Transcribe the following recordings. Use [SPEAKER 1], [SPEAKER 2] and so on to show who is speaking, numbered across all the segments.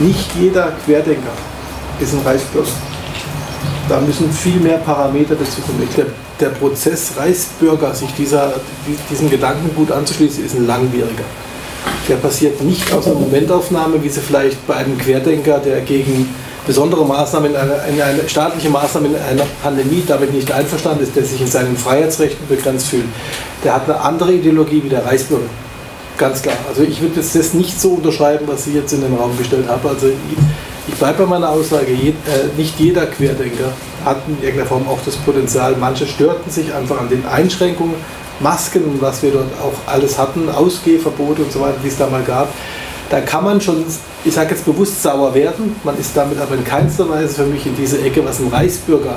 [SPEAKER 1] Nicht jeder Querdenker ist ein Reichsbürger. Da müssen viel mehr Parameter dazu kommen. Ich glaube, der Prozess Reichsbürger, sich dieser, diesem Gedankengut anzuschließen, ist ein langwieriger. Der passiert nicht aus einer Momentaufnahme, wie sie vielleicht bei einem Querdenker, der gegen besondere Maßnahmen, in eine, in eine staatliche Maßnahme in einer Pandemie damit nicht einverstanden ist, der sich in seinen Freiheitsrechten begrenzt fühlt, der hat eine andere Ideologie wie der Reichsbürger. Ganz klar. Also ich würde das nicht so unterschreiben, was Sie jetzt in den Raum gestellt haben. Also ich, bleibe bei meiner Aussage, äh, nicht jeder Querdenker hat in irgendeiner Form auch das Potenzial. Manche störten sich einfach an den Einschränkungen, Masken und was wir dort auch alles hatten, Ausgehverbote und so weiter, die es da mal gab. Da kann man schon, ich sage jetzt bewusst sauer werden. Man ist damit aber in keinster Weise für mich in diese Ecke, was ein Reichsbürger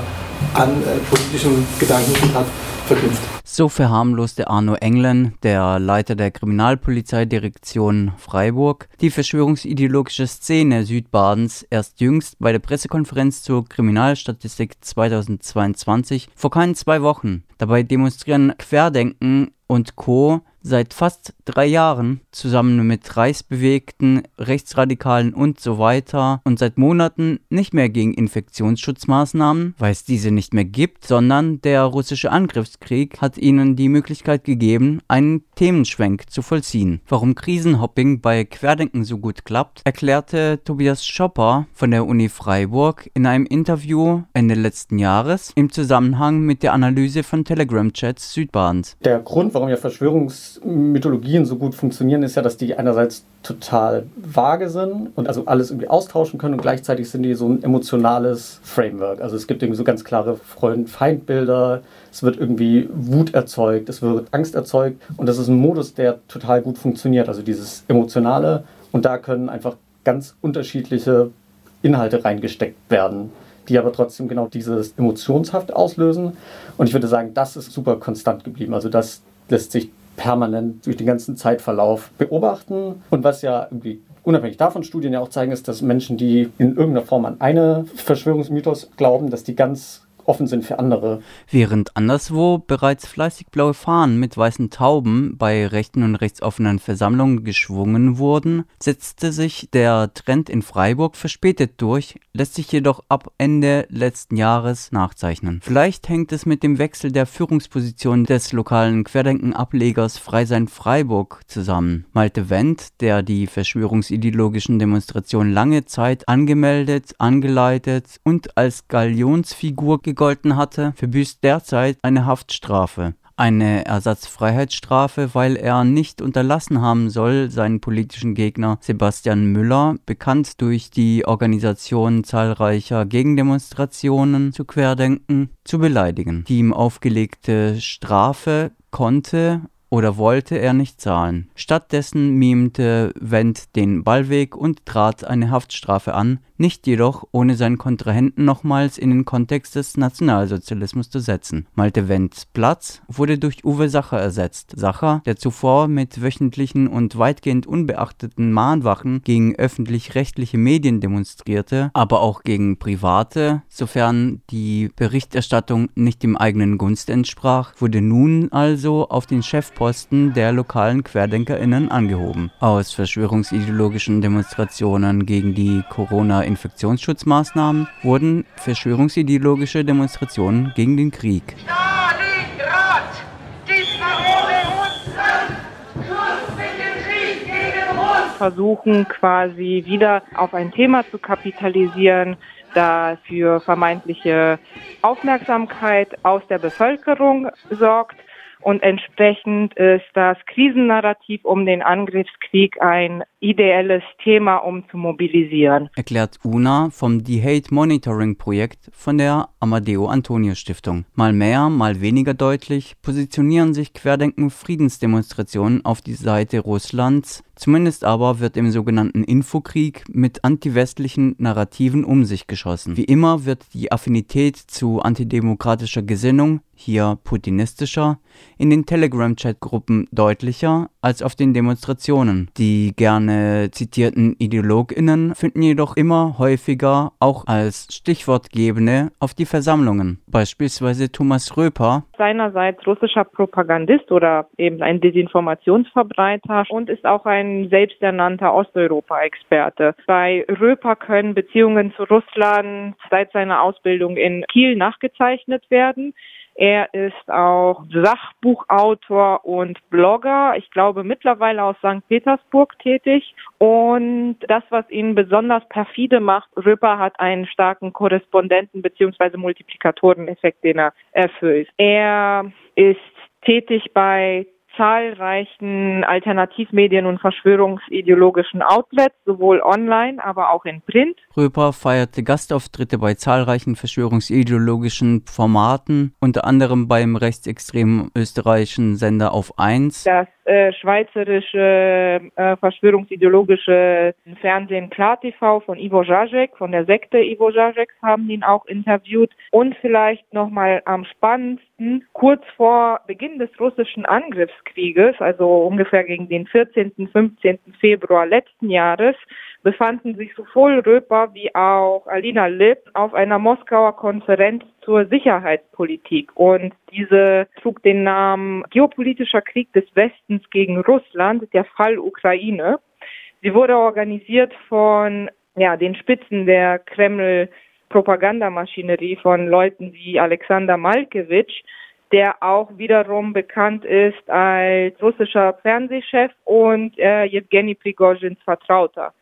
[SPEAKER 1] an äh, politischen Gedanken hat, verknüpft.
[SPEAKER 2] So verharmloste Arno Englen, der Leiter der Kriminalpolizeidirektion Freiburg, die verschwörungsideologische Szene Südbadens erst jüngst bei der Pressekonferenz zur Kriminalstatistik 2022 vor keinen zwei Wochen. Dabei demonstrieren Querdenken und Co seit fast drei Jahren zusammen mit Reichsbewegten, Rechtsradikalen und so weiter und seit Monaten nicht mehr gegen Infektionsschutzmaßnahmen, weil es diese nicht mehr gibt, sondern der russische Angriffskrieg hat ihnen die Möglichkeit gegeben, einen Themenschwenk zu vollziehen. Warum Krisenhopping bei Querdenken so gut klappt, erklärte Tobias Schopper von der Uni Freiburg in einem Interview Ende letzten Jahres im Zusammenhang mit der Analyse von Telegram-Chats Südbadens.
[SPEAKER 3] Der Grund, warum ja Verschwörungsmythologien so gut funktionieren, ist ja, dass die einerseits total vage sind und also alles irgendwie austauschen können und gleichzeitig sind die so ein emotionales Framework. Also es gibt irgendwie so ganz klare Freund-Feindbilder, es wird irgendwie Wut erzeugt, es wird Angst erzeugt und das ist ein Modus, der total gut funktioniert. Also dieses Emotionale und da können einfach ganz unterschiedliche Inhalte reingesteckt werden, die aber trotzdem genau dieses Emotionshaft auslösen. Und ich würde sagen, das ist super konstant geblieben. Also das lässt sich permanent durch den ganzen Zeitverlauf beobachten. Und was ja irgendwie unabhängig davon Studien ja auch zeigen, ist, dass Menschen, die in irgendeiner Form an eine Verschwörungsmythos glauben, dass die ganz offen sind für andere.
[SPEAKER 2] Während anderswo bereits fleißig blaue Fahnen mit weißen Tauben bei rechten und rechtsoffenen Versammlungen geschwungen wurden, setzte sich der Trend in Freiburg verspätet durch, lässt sich jedoch ab Ende letzten Jahres nachzeichnen. Vielleicht hängt es mit dem Wechsel der Führungsposition des lokalen Querdenken-Ablegers Freisein Freiburg zusammen. Malte Wendt, der die verschwörungsideologischen Demonstrationen lange Zeit angemeldet, angeleitet und als Galionsfigur gegolten hatte, verbüßt derzeit eine Haftstrafe. Eine Ersatzfreiheitsstrafe, weil er nicht unterlassen haben soll, seinen politischen Gegner Sebastian Müller, bekannt durch die Organisation zahlreicher Gegendemonstrationen zu Querdenken, zu beleidigen. Die ihm aufgelegte Strafe konnte oder wollte er nicht zahlen. Stattdessen mimte Wendt den Ballweg und trat eine Haftstrafe an, nicht jedoch ohne seinen Kontrahenten nochmals in den Kontext des Nationalsozialismus zu setzen. Malte Wendts Platz wurde durch Uwe Sacher ersetzt. Sacher, der zuvor mit wöchentlichen und weitgehend unbeachteten Mahnwachen gegen öffentlich-rechtliche Medien demonstrierte, aber auch gegen private, sofern die Berichterstattung nicht dem eigenen Gunst entsprach, wurde nun also auf den Chefposten der lokalen QuerdenkerInnen angehoben. Aus verschwörungsideologischen Demonstrationen gegen die Corona- Infektionsschutzmaßnahmen wurden verschwörungsideologische Demonstrationen gegen den Krieg.
[SPEAKER 4] versuchen quasi wieder auf ein Thema zu kapitalisieren, da für vermeintliche Aufmerksamkeit aus der Bevölkerung sorgt und entsprechend ist das Krisennarrativ um den Angriffskrieg ein ideelles Thema, um zu mobilisieren.
[SPEAKER 2] Erklärt Una vom The Hate Monitoring Projekt von der Amadeo Antonio Stiftung. Mal mehr, mal weniger deutlich positionieren sich Querdenken Friedensdemonstrationen auf die Seite Russlands. Zumindest aber wird im sogenannten Infokrieg mit antiwestlichen Narrativen um sich geschossen. Wie immer wird die Affinität zu antidemokratischer Gesinnung hier putinistischer, in den Telegram-Chat-Gruppen deutlicher als auf den Demonstrationen. Die gerne zitierten IdeologInnen finden jedoch immer häufiger auch als Stichwortgebende auf die Versammlungen. Beispielsweise Thomas Röper.
[SPEAKER 4] Seinerseits russischer Propagandist oder eben ein Desinformationsverbreiter und ist auch ein ein selbsternannter Osteuropa-Experte. Bei Röper können Beziehungen zu Russland seit seiner Ausbildung in Kiel nachgezeichnet werden. Er ist auch Sachbuchautor und Blogger. Ich glaube mittlerweile aus St. Petersburg tätig. Und das, was ihn besonders perfide macht, Röper hat einen starken Korrespondenten- bzw. Multiplikatoreneffekt, den er erfüllt. Er ist tätig bei zahlreichen Alternativmedien und verschwörungsideologischen Outlets, sowohl online, aber auch in Print.
[SPEAKER 2] Röper feierte Gastauftritte bei zahlreichen verschwörungsideologischen Formaten, unter anderem beim rechtsextremen österreichischen Sender auf 1.
[SPEAKER 4] Das äh, schweizerische äh, verschwörungsideologische Fernsehen Klar TV von Ivo Zajek, von der Sekte Ivo Zajek, haben ihn auch interviewt. Und vielleicht nochmal am spannendsten, kurz vor Beginn des russischen Angriffskrieges, also ungefähr gegen den 14., 15. Februar letzten Jahres, befanden sich sowohl Röper wie auch Alina Lipp auf einer Moskauer Konferenz zur Sicherheitspolitik. Und diese trug den Namen Geopolitischer Krieg des Westens gegen Russland, der Fall Ukraine. Sie wurde organisiert von ja, den Spitzen der Kreml Propagandamaschinerie von Leuten wie Alexander Malkewitsch, der auch wiederum bekannt ist als russischer Fernsehchef und äh, Jewgeni Prigozhins Vertrauter.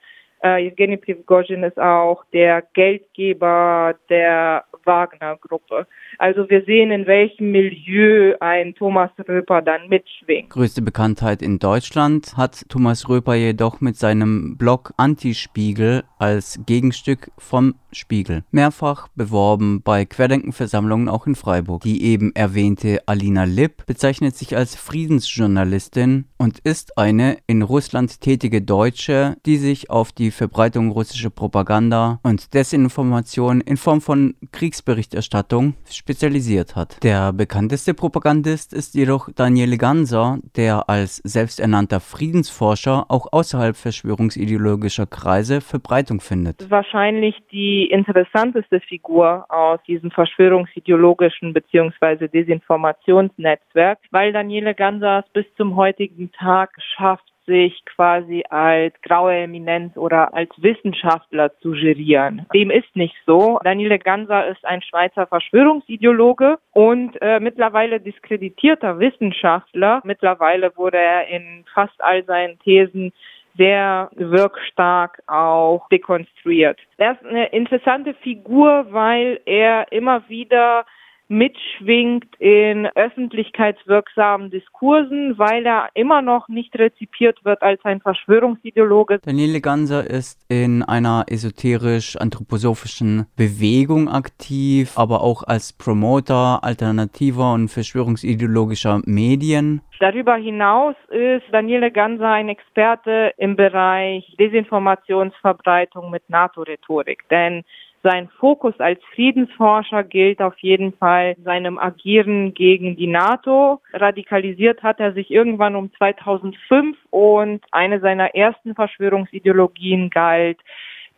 [SPEAKER 4] Äh, Evgeny Prigozhin ist auch der Geldgeber der Wagner-Gruppe. Also wir sehen, in welchem Milieu ein Thomas Röper dann mitschwingt.
[SPEAKER 2] Größte Bekanntheit in Deutschland hat Thomas Röper jedoch mit seinem Blog Antispiegel als Gegenstück vom Spiegel. Mehrfach beworben bei Querdenkenversammlungen auch in Freiburg. Die eben erwähnte Alina Lipp bezeichnet sich als Friedensjournalistin und ist eine in Russland tätige Deutsche, die sich auf die Verbreitung russischer Propaganda und Desinformation in Form von Kriegsberichterstattung spezialisiert hat. Der bekannteste Propagandist ist jedoch Daniel Ganser, der als selbsternannter Friedensforscher auch außerhalb verschwörungsideologischer Kreise Verbreitung findet.
[SPEAKER 4] Wahrscheinlich die interessanteste Figur aus diesem verschwörungsideologischen bzw. Desinformationsnetzwerk, weil Daniele Ganser es bis zum heutigen Tag schafft, sich quasi als graue Eminenz oder als Wissenschaftler zu gerieren. Dem ist nicht so. Daniele Ganser ist ein Schweizer Verschwörungsideologe und äh, mittlerweile diskreditierter Wissenschaftler. Mittlerweile wurde er in fast all seinen Thesen sehr wirkstark auch dekonstruiert. Er ist eine interessante Figur, weil er immer wieder mitschwingt in öffentlichkeitswirksamen Diskursen, weil er immer noch nicht rezipiert wird als ein Verschwörungsideologe.
[SPEAKER 2] Daniele Ganser ist in einer esoterisch-anthroposophischen Bewegung aktiv, aber auch als Promoter alternativer und verschwörungsideologischer Medien.
[SPEAKER 4] Darüber hinaus ist Daniele Ganser ein Experte im Bereich Desinformationsverbreitung mit NATO-Rhetorik, denn sein Fokus als Friedensforscher gilt auf jeden Fall seinem Agieren gegen die NATO. Radikalisiert hat er sich irgendwann um 2005 und eine seiner ersten Verschwörungsideologien galt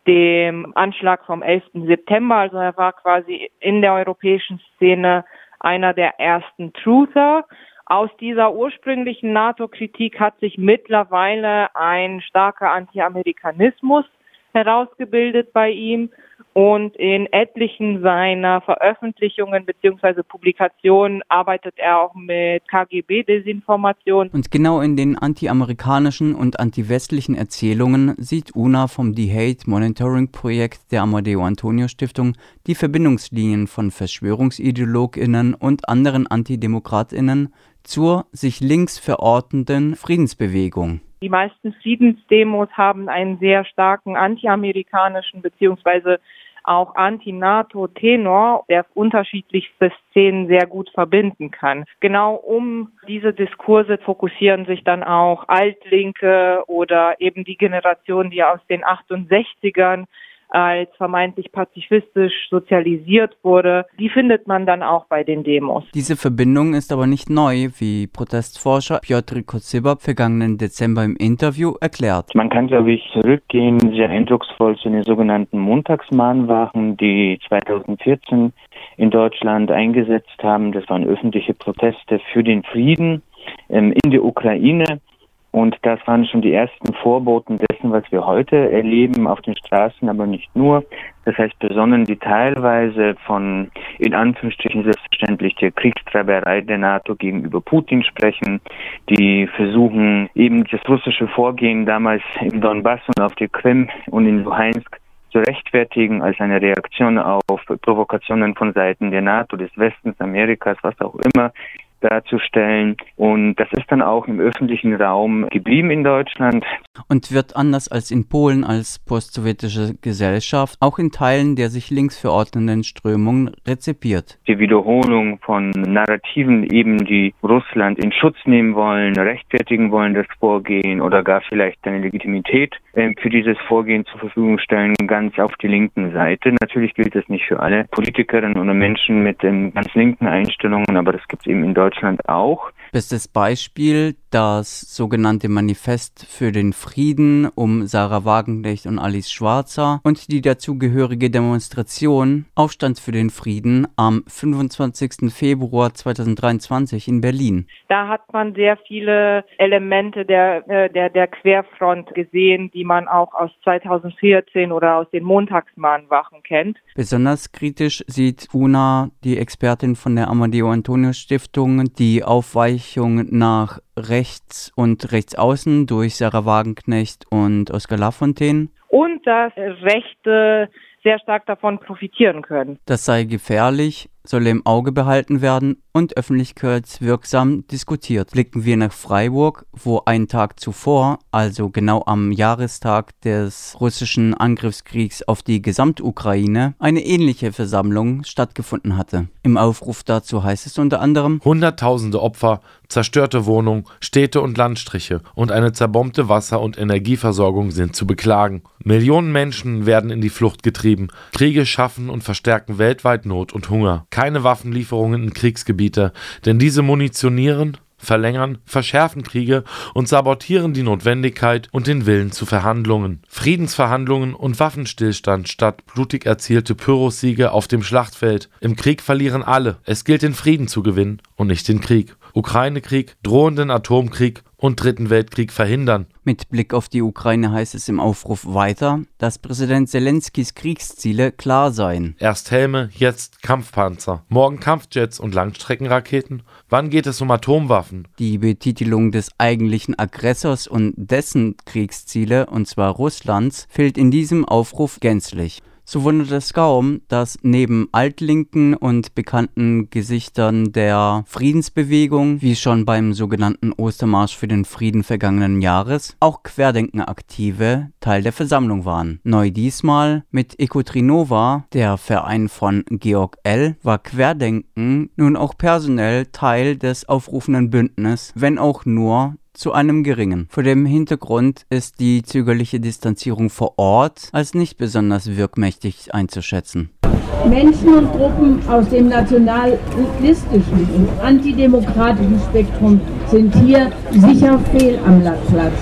[SPEAKER 4] dem Anschlag vom 11. September. Also er war quasi in der europäischen Szene einer der ersten Truther. Aus dieser ursprünglichen NATO-Kritik hat sich mittlerweile ein starker Anti-Amerikanismus herausgebildet bei ihm und in etlichen seiner Veröffentlichungen bzw. Publikationen arbeitet er auch mit KGB-Desinformation.
[SPEAKER 2] Und genau in den anti-amerikanischen und anti-westlichen Erzählungen sieht UNA vom The Hate Monitoring Projekt der Amadeo Antonio Stiftung die Verbindungslinien von VerschwörungsideologInnen und anderen AntidemokratInnen zur sich links verortenden Friedensbewegung.
[SPEAKER 4] Die meisten Friedensdemos haben einen sehr starken antiamerikanischen beziehungsweise auch Anti-NATO-Tenor, der unterschiedlichste Szenen sehr gut verbinden kann. Genau um diese Diskurse fokussieren sich dann auch Altlinke oder eben die Generation, die aus den 68ern als vermeintlich pazifistisch sozialisiert wurde, die findet man dann auch bei den Demos.
[SPEAKER 2] Diese Verbindung ist aber nicht neu, wie Protestforscher Piotr Kozyba vergangenen Dezember im Interview erklärt.
[SPEAKER 5] Man kann, glaube ich, zurückgehen, sehr eindrucksvoll zu den sogenannten Montagsmahnwachen, die 2014 in Deutschland eingesetzt haben. Das waren öffentliche Proteste für den Frieden ähm, in der Ukraine. Und das waren schon die ersten Vorboten dessen, was wir heute erleben auf den Straßen, aber nicht nur. Das heißt, Personen, die teilweise von, in Anführungsstrichen selbstverständlich, der Kriegstreiberei der NATO gegenüber Putin sprechen, die versuchen, eben das russische Vorgehen damals im Donbass und auf der Krim und in Luhansk zu rechtfertigen als eine Reaktion auf Provokationen von Seiten der NATO, des Westens, Amerikas, was auch immer, darzustellen. Und das ist dann auch im öffentlichen Raum geblieben in Deutschland.
[SPEAKER 2] Und wird anders als in Polen als postsowjetische Gesellschaft auch in Teilen der sich links verordnenden Strömungen rezipiert.
[SPEAKER 5] Die Wiederholung von Narrativen eben, die Russland in Schutz nehmen wollen, rechtfertigen wollen, das Vorgehen oder gar vielleicht eine Legitimität äh, für dieses Vorgehen zur Verfügung stellen, ganz auf die linken Seite. Natürlich gilt das nicht für alle Politikerinnen oder Menschen mit ähm, ganz linken Einstellungen, aber das gibt es eben in Deutschland Deutschland auch.
[SPEAKER 2] Bestes Beispiel das sogenannte Manifest für den Frieden um Sarah Wagenknecht und Alice Schwarzer und die dazugehörige Demonstration Aufstand für den Frieden am 25. Februar 2023 in Berlin.
[SPEAKER 4] Da hat man sehr viele Elemente der, äh, der, der Querfront gesehen, die man auch aus 2014 oder aus den Montagsmahnwachen kennt.
[SPEAKER 2] Besonders kritisch sieht Una, die Expertin von der Amadeo Antonio Stiftung, die Aufweichung Abweichung nach rechts und rechts außen durch Sarah Wagenknecht und Oskar Lafontaine.
[SPEAKER 4] Und dass Rechte sehr stark davon profitieren können.
[SPEAKER 2] Das sei gefährlich, solle im Auge behalten werden und öffentlichkeitswirksam diskutiert. Blicken wir nach Freiburg, wo einen Tag zuvor, also genau am Jahrestag des russischen Angriffskriegs auf die Gesamtukraine, eine ähnliche Versammlung stattgefunden hatte. Im Aufruf dazu heißt es unter anderem
[SPEAKER 6] Hunderttausende Opfer, zerstörte Wohnungen, Städte und Landstriche und eine zerbombte Wasser- und Energieversorgung sind zu beklagen. Millionen Menschen werden in die Flucht getrieben. Kriege schaffen und verstärken weltweit Not und Hunger. Keine Waffenlieferungen in Kriegsgebiete, denn diese munitionieren, verlängern, verschärfen Kriege und sabotieren die Notwendigkeit und den Willen zu Verhandlungen. Friedensverhandlungen und Waffenstillstand statt blutig erzielte Pyrrhussiege auf dem Schlachtfeld. Im Krieg verlieren alle. Es gilt den Frieden zu gewinnen und nicht den Krieg. Ukraine-Krieg, drohenden Atomkrieg und Dritten Weltkrieg verhindern.
[SPEAKER 2] Mit Blick auf die Ukraine heißt es im Aufruf weiter, dass Präsident Zelenskys Kriegsziele klar seien.
[SPEAKER 6] Erst Helme, jetzt Kampfpanzer, morgen Kampfjets und Langstreckenraketen. Wann geht es um Atomwaffen?
[SPEAKER 2] Die Betitelung des eigentlichen Aggressors und dessen Kriegsziele, und zwar Russlands, fehlt in diesem Aufruf gänzlich. So wundert es kaum, dass neben altlinken und bekannten Gesichtern der Friedensbewegung, wie schon beim sogenannten Ostermarsch für den Frieden vergangenen Jahres, auch Querdenkenaktive Teil der Versammlung waren. Neu diesmal mit Ekotrinova, der Verein von Georg L., war Querdenken nun auch personell Teil des aufrufenden Bündnisses, wenn auch nur zu einem geringen. Vor dem Hintergrund ist die zögerliche Distanzierung vor Ort als nicht besonders wirkmächtig einzuschätzen.
[SPEAKER 7] Menschen und Gruppen aus dem nationalistischen und antidemokratischen Spektrum sind hier sicher fehl am Platz.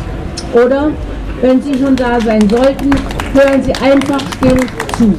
[SPEAKER 7] Oder, wenn sie schon da sein sollten, hören sie einfach still zu.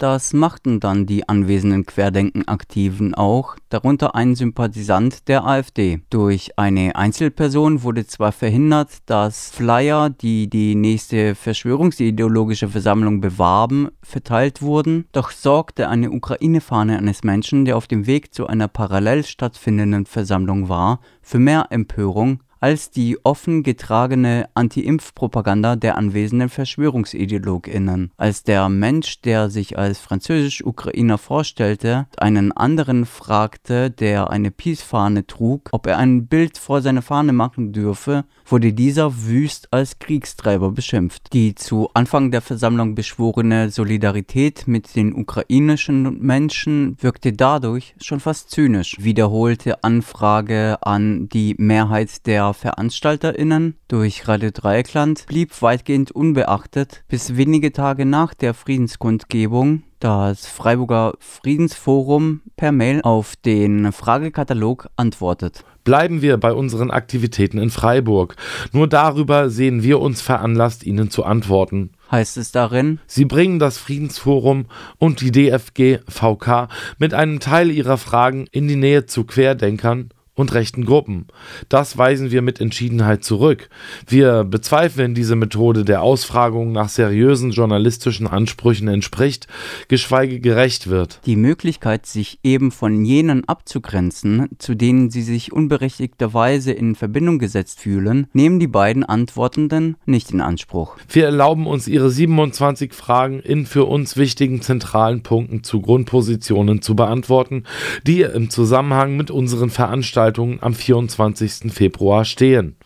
[SPEAKER 2] Das machten dann die anwesenden Querdenken-Aktiven auch, darunter ein Sympathisant der AfD. Durch eine Einzelperson wurde zwar verhindert, dass Flyer, die die nächste verschwörungsideologische Versammlung bewarben, verteilt wurden, doch sorgte eine Ukraine-Fahne eines Menschen, der auf dem Weg zu einer parallel stattfindenden Versammlung war, für mehr Empörung als die offen getragene Anti-Impf-Propaganda der anwesenden VerschwörungsideologInnen. Als der Mensch, der sich als französisch-Ukrainer vorstellte, einen anderen fragte, der eine Peace-Fahne trug, ob er ein Bild vor seiner Fahne machen dürfe, wurde dieser wüst als Kriegstreiber beschimpft. Die zu Anfang der Versammlung beschworene Solidarität mit den ukrainischen Menschen wirkte dadurch schon fast zynisch. Wiederholte Anfrage an die Mehrheit der VeranstalterInnen durch Radio Dreieckland blieb weitgehend unbeachtet, bis wenige Tage nach der Friedenskundgebung das Freiburger Friedensforum per Mail auf den Fragekatalog antwortet.
[SPEAKER 6] Bleiben wir bei unseren Aktivitäten in Freiburg. Nur darüber sehen wir uns veranlasst, Ihnen zu antworten.
[SPEAKER 2] Heißt es darin?
[SPEAKER 6] Sie bringen das Friedensforum und die DFG VK mit einem Teil ihrer Fragen in die Nähe zu Querdenkern und rechten Gruppen. Das weisen wir mit Entschiedenheit zurück. Wir bezweifeln diese Methode der Ausfragung nach seriösen journalistischen Ansprüchen entspricht, geschweige gerecht wird.
[SPEAKER 2] Die Möglichkeit, sich eben von jenen abzugrenzen, zu denen sie sich unberechtigterweise in Verbindung gesetzt fühlen, nehmen die beiden Antwortenden nicht in Anspruch.
[SPEAKER 6] Wir erlauben uns ihre 27 Fragen in für uns wichtigen zentralen Punkten zu Grundpositionen zu beantworten, die im Zusammenhang mit unseren Veranstaltungen am 24. Februar stehen.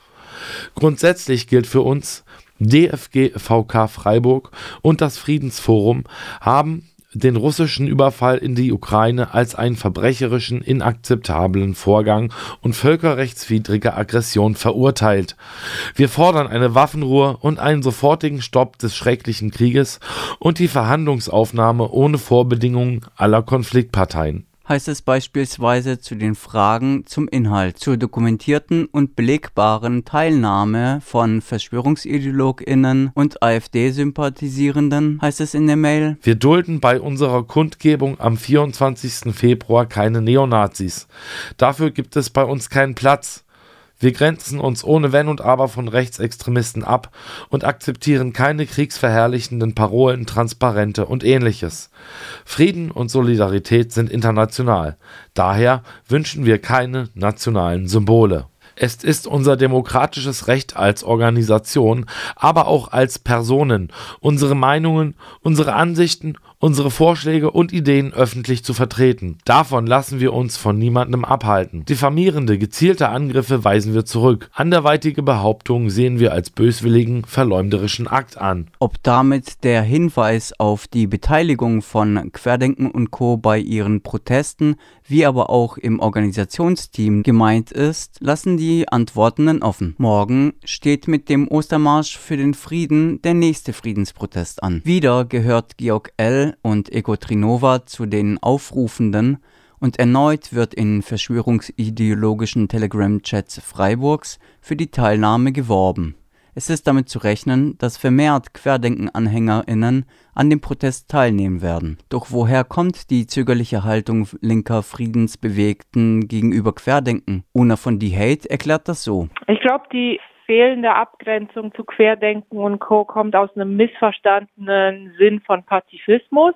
[SPEAKER 6] Grundsätzlich gilt für uns, DFG VK Freiburg und das Friedensforum haben den russischen Überfall in die Ukraine als einen verbrecherischen, inakzeptablen Vorgang und völkerrechtswidrige Aggression verurteilt. Wir fordern eine Waffenruhe und einen sofortigen Stopp des schrecklichen Krieges und die Verhandlungsaufnahme ohne Vorbedingungen aller Konfliktparteien
[SPEAKER 2] heißt es beispielsweise zu den Fragen zum Inhalt, zur dokumentierten und belegbaren Teilnahme von Verschwörungsideologinnen und AfD-Sympathisierenden, heißt es in der Mail.
[SPEAKER 6] Wir dulden bei unserer Kundgebung am 24. Februar keine Neonazis. Dafür gibt es bei uns keinen Platz. Wir grenzen uns ohne Wenn und Aber von Rechtsextremisten ab und akzeptieren keine kriegsverherrlichenden Parolen, Transparente und ähnliches. Frieden und Solidarität sind international. Daher wünschen wir keine nationalen Symbole. Es ist unser demokratisches Recht als Organisation, aber auch als Personen, unsere Meinungen, unsere Ansichten unsere Vorschläge und Ideen öffentlich zu vertreten. Davon lassen wir uns von niemandem abhalten. Diffamierende, gezielte Angriffe weisen wir zurück. Anderweitige Behauptungen sehen wir als böswilligen, verleumderischen Akt an.
[SPEAKER 2] Ob damit der Hinweis auf die Beteiligung von Querdenken und Co. bei ihren Protesten, wie aber auch im Organisationsteam gemeint ist, lassen die Antwortenden offen. Morgen steht mit dem Ostermarsch für den Frieden der nächste Friedensprotest an. Wieder gehört Georg L und Egotrinova zu den Aufrufenden und erneut wird in verschwörungsideologischen Telegram-Chats Freiburgs für die Teilnahme geworben. Es ist damit zu rechnen, dass vermehrt Querdenken-AnhängerInnen an dem Protest teilnehmen werden. Doch woher kommt die zögerliche Haltung linker Friedensbewegten gegenüber Querdenken? Una von Die Hate erklärt das so.
[SPEAKER 4] Ich glaube, die fehlende Abgrenzung zu Querdenken und Co. kommt aus einem missverstandenen Sinn von Pazifismus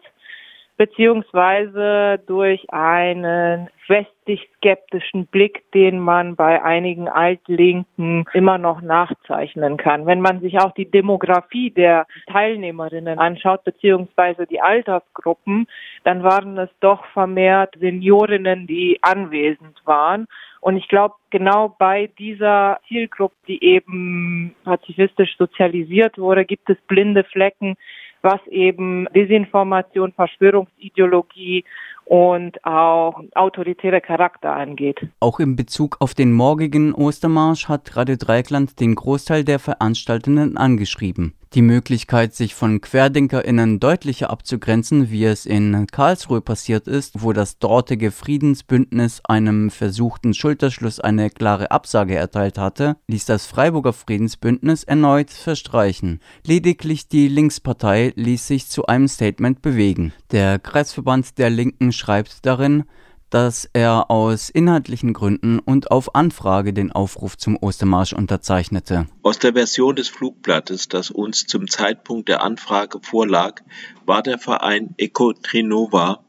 [SPEAKER 4] beziehungsweise durch einen westlich skeptischen Blick, den man bei einigen Altlinken immer noch nachzeichnen kann. Wenn man sich auch die Demografie der Teilnehmerinnen anschaut, beziehungsweise die Altersgruppen, dann waren es doch vermehrt Seniorinnen, die anwesend waren. Und ich glaube, genau bei dieser Zielgruppe, die eben pazifistisch sozialisiert wurde, gibt es blinde Flecken, was eben Desinformation, Verschwörungsideologie und auch autoritäre Charakter angeht.
[SPEAKER 2] Auch in Bezug auf den morgigen Ostermarsch hat Radio Dreieckland den Großteil der Veranstaltenden angeschrieben. Die Möglichkeit, sich von QuerdenkerInnen deutlicher abzugrenzen, wie es in Karlsruhe passiert ist, wo das dortige Friedensbündnis einem versuchten Schulterschluss eine klare Absage erteilt hatte, ließ das Freiburger Friedensbündnis erneut verstreichen. Lediglich die Linkspartei ließ sich zu einem Statement bewegen. Der Kreisverband der Linken schreibt darin, dass er aus inhaltlichen Gründen und auf Anfrage den Aufruf zum Ostermarsch unterzeichnete.
[SPEAKER 8] Aus der Version des Flugblattes, das uns zum Zeitpunkt der Anfrage vorlag, war der Verein Eco Trinova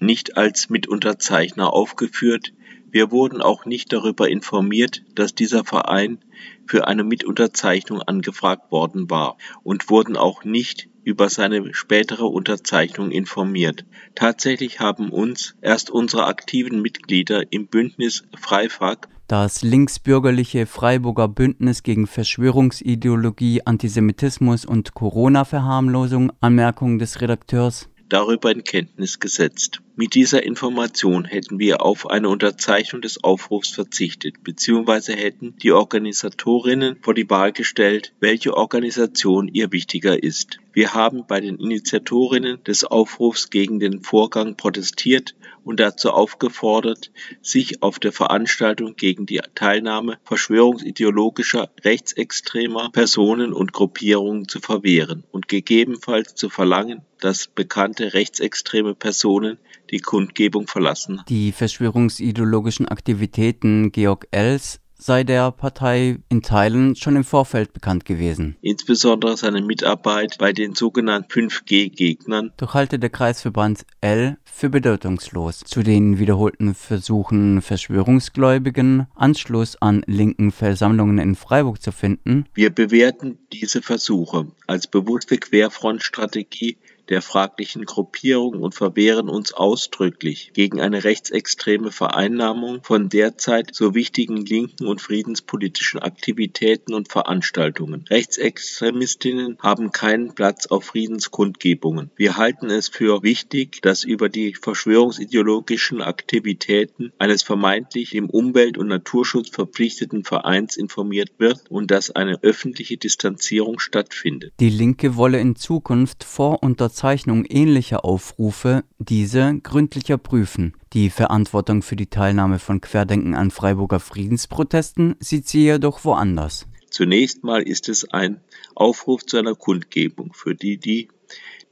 [SPEAKER 8] nicht als Mitunterzeichner aufgeführt. Wir wurden auch nicht darüber informiert, dass dieser Verein für eine Mitunterzeichnung angefragt worden war und wurden auch nicht über seine spätere Unterzeichnung informiert. Tatsächlich haben uns erst unsere aktiven Mitglieder im Bündnis Freifag
[SPEAKER 2] das linksbürgerliche Freiburger Bündnis gegen Verschwörungsideologie, Antisemitismus und Corona-Verharmlosung, Anmerkung des Redakteurs,
[SPEAKER 8] darüber in Kenntnis gesetzt. Mit dieser Information hätten wir auf eine Unterzeichnung des Aufrufs verzichtet, beziehungsweise hätten die Organisatorinnen vor die Wahl gestellt, welche Organisation ihr wichtiger ist. Wir haben bei den Initiatorinnen des Aufrufs gegen den Vorgang protestiert und dazu aufgefordert, sich auf der Veranstaltung gegen die Teilnahme verschwörungsideologischer, rechtsextremer Personen und Gruppierungen zu verwehren und gegebenenfalls zu verlangen, dass bekannte rechtsextreme Personen die Kundgebung verlassen.
[SPEAKER 2] Die verschwörungsideologischen Aktivitäten Georg Els sei der Partei in Teilen schon im Vorfeld bekannt gewesen.
[SPEAKER 8] Insbesondere seine Mitarbeit bei den sogenannten 5G-Gegnern.
[SPEAKER 2] Doch halte der Kreisverband L für bedeutungslos. Zu den wiederholten Versuchen Verschwörungsgläubigen Anschluss an linken Versammlungen in Freiburg zu finden.
[SPEAKER 8] Wir bewerten diese Versuche als bewusste Querfrontstrategie der fraglichen Gruppierung und verwehren uns ausdrücklich gegen eine rechtsextreme Vereinnahmung von derzeit so wichtigen linken und friedenspolitischen Aktivitäten und Veranstaltungen. Rechtsextremistinnen haben keinen Platz auf Friedenskundgebungen. Wir halten es für wichtig, dass über die verschwörungsideologischen Aktivitäten eines vermeintlich dem Umwelt- und Naturschutz verpflichteten Vereins informiert wird und dass eine öffentliche Distanzierung stattfindet.
[SPEAKER 2] Die Linke wolle in Zukunft vor Unterzeichnung Unterzeichnung ähnlicher Aufrufe diese gründlicher prüfen. Die Verantwortung für die Teilnahme von Querdenken an Freiburger Friedensprotesten sieht sie jedoch woanders.
[SPEAKER 8] Zunächst mal ist es ein Aufruf zu einer Kundgebung, für die die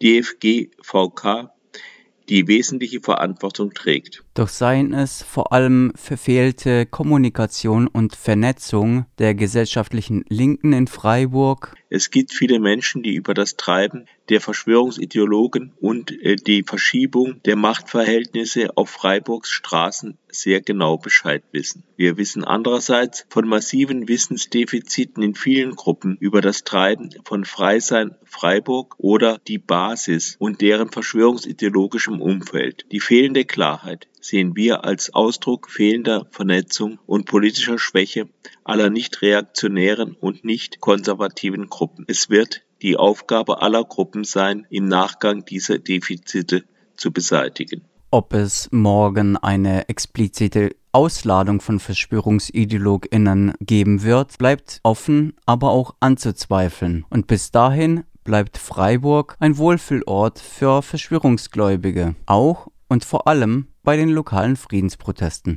[SPEAKER 8] DFG-VK die wesentliche Verantwortung trägt.
[SPEAKER 2] Doch seien es vor allem verfehlte Kommunikation und Vernetzung der gesellschaftlichen Linken in Freiburg.
[SPEAKER 8] Es gibt viele Menschen, die über das Treiben der Verschwörungsideologen und äh, die Verschiebung der Machtverhältnisse auf Freiburgs Straßen sehr genau Bescheid wissen. Wir wissen andererseits von massiven Wissensdefiziten in vielen Gruppen über das Treiben von Freisein Freiburg oder die Basis und deren verschwörungsideologischem Umfeld. Die fehlende Klarheit sehen wir als Ausdruck fehlender Vernetzung und politischer Schwäche aller nicht reaktionären und nicht konservativen Gruppen. Es wird die Aufgabe aller Gruppen sein, im Nachgang diese Defizite zu beseitigen.
[SPEAKER 2] Ob es morgen eine explizite Ausladung von Verschwörungsideologinnen geben wird, bleibt offen, aber auch anzuzweifeln. Und bis dahin bleibt Freiburg ein Wohlfühlort für Verschwörungsgläubige, auch und vor allem bei den lokalen Friedensprotesten.